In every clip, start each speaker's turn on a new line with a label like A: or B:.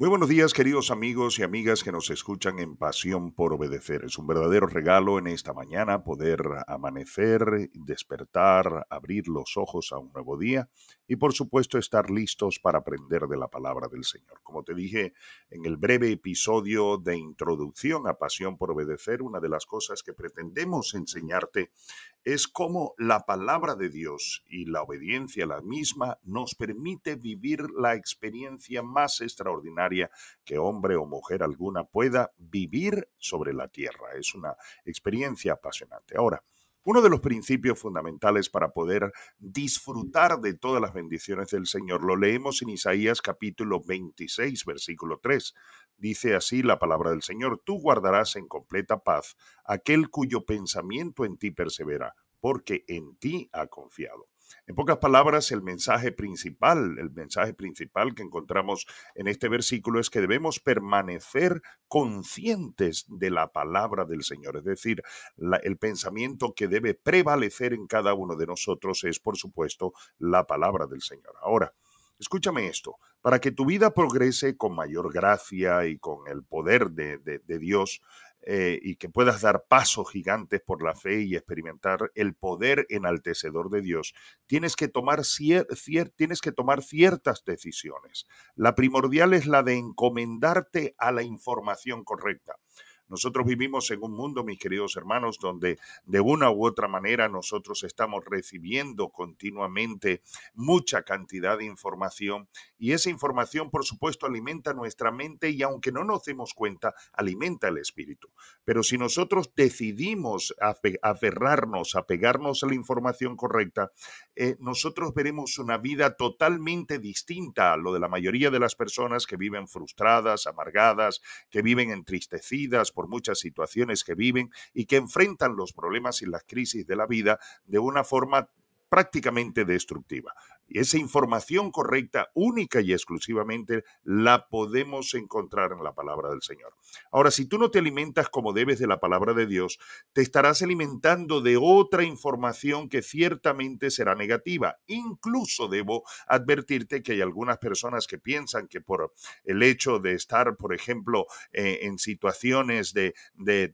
A: Muy buenos días, queridos amigos y amigas que nos escuchan en Pasión por Obedecer. Es un verdadero regalo en esta mañana poder amanecer, despertar, abrir los ojos a un nuevo día y por supuesto estar listos para aprender de la palabra del Señor. Como te dije en el breve episodio de introducción a Pasión por Obedecer, una de las cosas que pretendemos enseñarte es cómo la palabra de Dios y la obediencia a la misma nos permite vivir la experiencia más extraordinaria que hombre o mujer alguna pueda vivir sobre la tierra. Es una experiencia apasionante. Ahora, uno de los principios fundamentales para poder disfrutar de todas las bendiciones del Señor lo leemos en Isaías capítulo 26, versículo 3. Dice así la palabra del Señor, tú guardarás en completa paz aquel cuyo pensamiento en ti persevera, porque en ti ha confiado. En pocas palabras, el mensaje principal, el mensaje principal que encontramos en este versículo es que debemos permanecer conscientes de la palabra del Señor. Es decir, el pensamiento que debe prevalecer en cada uno de nosotros es, por supuesto, la palabra del Señor. Ahora, escúchame esto, para que tu vida progrese con mayor gracia y con el poder de, de Dios, eh, y que puedas dar pasos gigantes por la fe y experimentar el poder enaltecedor de Dios, tienes que tomar, tienes que tomar ciertas decisiones. La primordial es la de encomendarte a la información correcta. Nosotros vivimos en un mundo, mis queridos hermanos, donde de una u otra manera nosotros estamos recibiendo continuamente mucha cantidad de información y esa información, por supuesto, alimenta nuestra mente y aunque no nos demos cuenta, alimenta el espíritu. Pero si nosotros decidimos aferrarnos, apegarnos a la información correcta, eh, nosotros veremos una vida totalmente distinta a lo de la mayoría de las personas que viven frustradas, amargadas, que viven entristecidas, por muchas situaciones que viven y que enfrentan los problemas y las crisis de la vida de una forma prácticamente destructiva. Y esa información correcta, única y exclusivamente, la podemos encontrar en la palabra del Señor. Ahora, si tú no te alimentas como debes de la palabra de Dios, te estarás alimentando de otra información que ciertamente será negativa. Incluso debo advertirte que hay algunas personas que piensan que por el hecho de estar, por ejemplo, eh, en situaciones de,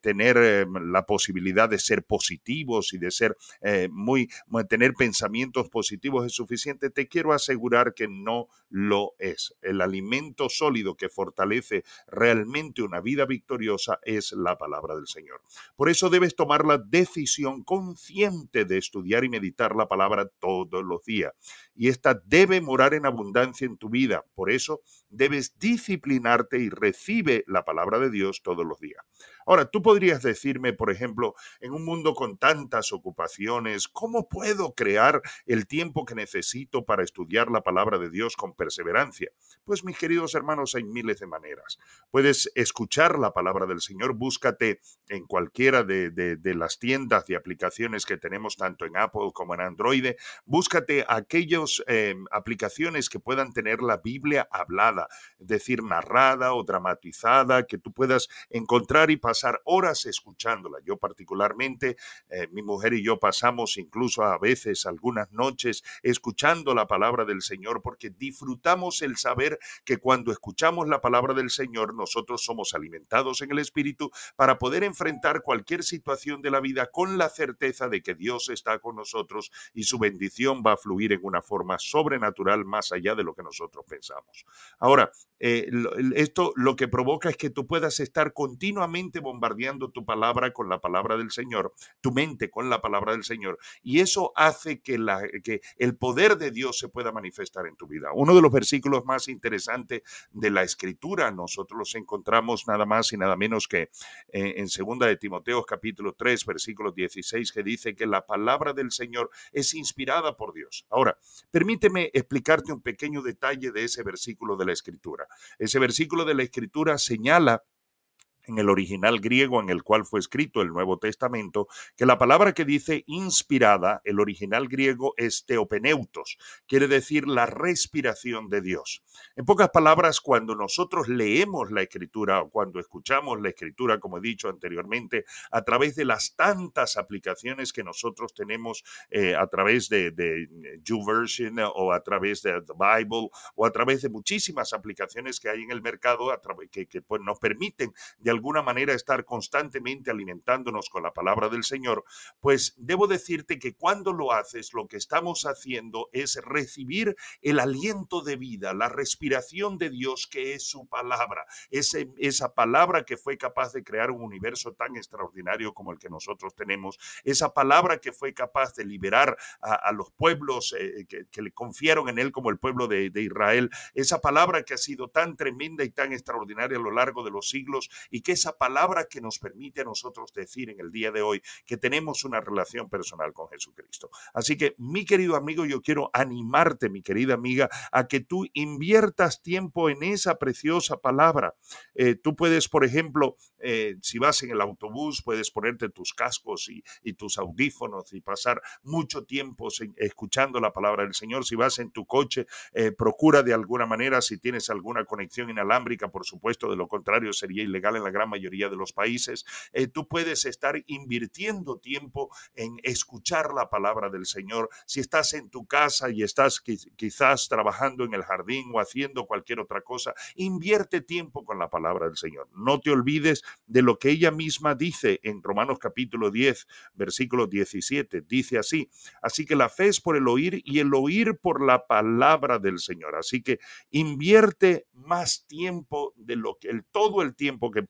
A: tener eh, la posibilidad de ser positivos y de ser eh, muy, tener pensamientos positivos es suficiente te quiero asegurar que no lo es. El alimento sólido que fortalece realmente una vida victoriosa es la palabra del Señor. Por eso debes tomar la decisión consciente de estudiar y meditar la palabra todos los días. Y esta debe morar en abundancia en tu vida. Por eso debes disciplinarte y recibe la palabra de Dios todos los días. Ahora, tú podrías decirme, por ejemplo, en un mundo con tantas ocupaciones, ¿cómo puedo crear el tiempo que necesito para estudiar la palabra de Dios con perseverancia? Pues mis queridos hermanos, hay miles de maneras. Puedes escuchar la palabra del Señor, búscate en cualquiera de, las tiendas de aplicaciones que tenemos tanto en Apple como en Android, búscate aquellas eh, aplicaciones que puedan tener la Biblia hablada, es decir, narrada o dramatizada, que tú puedas encontrar y pasar horas escuchándola. Yo particularmente, eh, mi mujer y yo pasamos incluso a veces algunas noches escuchando la palabra del Señor porque disfrutamos el saber que cuando escuchamos la palabra del Señor nosotros somos alimentados en el Espíritu para poder enfrentar cualquier situación de la vida con la certeza de que Dios está con nosotros y su bendición va a fluir en una forma sobrenatural más allá de lo que nosotros pensamos. Ahora, eh, esto lo que provoca es que tú puedas estar continuamente bombardeando tu palabra con la palabra del Señor, tu mente con la palabra del Señor. Y eso hace que el poder de Dios se pueda manifestar en tu vida. Uno de los versículos más interesantes de la escritura, nosotros los encontramos nada más y nada menos que eh, en segunda de Timoteo capítulo 3, versículo 16, que dice que la palabra del Señor es inspirada por Dios. Ahora, permíteme explicarte un pequeño detalle de ese versículo de la escritura. Ese versículo de la escritura señala en el original griego en el cual fue escrito el Nuevo Testamento, que la palabra que dice inspirada, el original griego es teopeneutos, quiere decir la respiración de Dios. En pocas palabras, cuando nosotros leemos la escritura o cuando escuchamos la escritura, como he dicho anteriormente, a través de las tantas aplicaciones que nosotros tenemos eh, a través de, de YouVersion o a través de The Bible o a través de muchísimas aplicaciones que hay en el mercado a que, que pues, nos permiten de alguna manera estar constantemente alimentándonos con la palabra del Señor, pues debo decirte que cuando lo haces, lo que estamos haciendo es recibir el aliento de vida, la respiración de Dios que es su palabra, esa palabra que fue capaz de crear un universo tan extraordinario como el que nosotros tenemos, esa palabra que fue capaz de liberar a, los pueblos eh, que, le confiaron en él como el pueblo de, de Israel, esa palabra que ha sido tan tremenda y tan extraordinaria a lo largo de los siglos y que esa palabra que nos permite a nosotros decir en el día de hoy que tenemos una relación personal con Jesucristo. Así que, mi querido amigo, yo quiero animarte, mi querida amiga, a que tú inviertas tiempo en esa preciosa palabra. Eh, tú puedes, por ejemplo, eh, si vas en el autobús, puedes ponerte tus cascos y, tus audífonos y pasar mucho tiempo escuchando la palabra del Señor. Si vas en tu coche, eh, procura de alguna manera, si tienes alguna conexión inalámbrica, por supuesto, de lo contrario sería ilegal en la gran mayoría de los países, eh, tú puedes estar invirtiendo tiempo en escuchar la palabra del Señor. Si estás en tu casa y estás quizás trabajando en el jardín o haciendo cualquier otra cosa, invierte tiempo con la palabra del Señor. No te olvides de lo que ella misma dice en Romanos capítulo 10, versículo 17. Dice así, así que la fe es por el oír y el oír por la palabra del Señor. Así que invierte más tiempo de lo que el, todo el tiempo que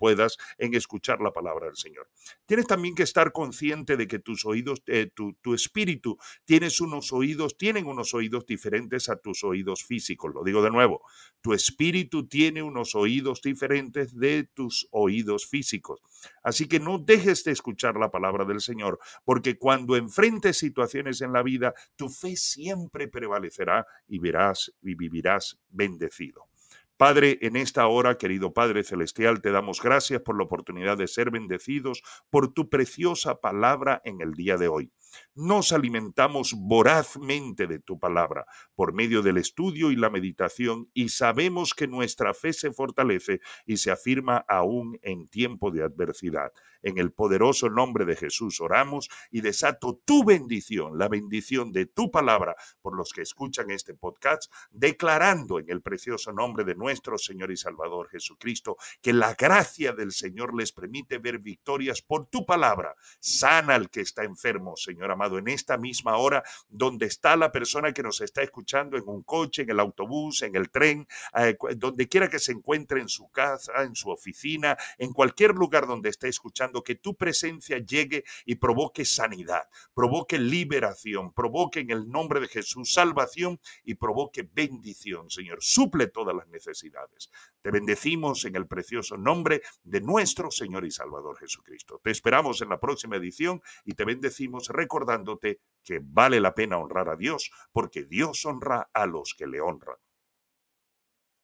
A: en escuchar la palabra del Señor. Tienes también que estar consciente de que tus oídos, eh, tu, tu, espíritu, tienes unos oídos, tienen unos oídos diferentes a tus oídos físicos. Lo digo de nuevo, tu espíritu tiene unos oídos diferentes de tus oídos físicos. Así que no dejes de escuchar la palabra del Señor, porque cuando enfrentes situaciones en la vida, tu fe siempre prevalecerá y verás y vivirás bendecido. Padre, en esta hora, querido Padre Celestial, te damos gracias por la oportunidad de ser bendecidos por tu preciosa palabra en el día de hoy. Nos alimentamos vorazmente de tu palabra por medio del estudio y la meditación y sabemos que nuestra fe se fortalece y se afirma aún en tiempo de adversidad. En el poderoso nombre de Jesús oramos y desato tu bendición, la bendición de tu palabra por los que escuchan este podcast, declarando en el precioso nombre de nuestro Señor y Salvador Jesucristo que la gracia del Señor les permite ver victorias por tu palabra. Sana al que está enfermo, Amado, en esta misma hora donde está la persona que nos está escuchando en un coche, en el autobús, en el tren, eh, donde quiera que se encuentre en su casa, en su oficina, en cualquier lugar donde esté escuchando que tu presencia llegue y provoque sanidad, provoque liberación, provoque en el nombre de Jesús salvación y provoque bendición, Señor. Suple todas las necesidades. Te bendecimos en el precioso nombre de nuestro Señor y Salvador Jesucristo. Te esperamos en la próxima edición y te bendecimos recordándote que vale la pena honrar a Dios porque Dios honra a los que le honran.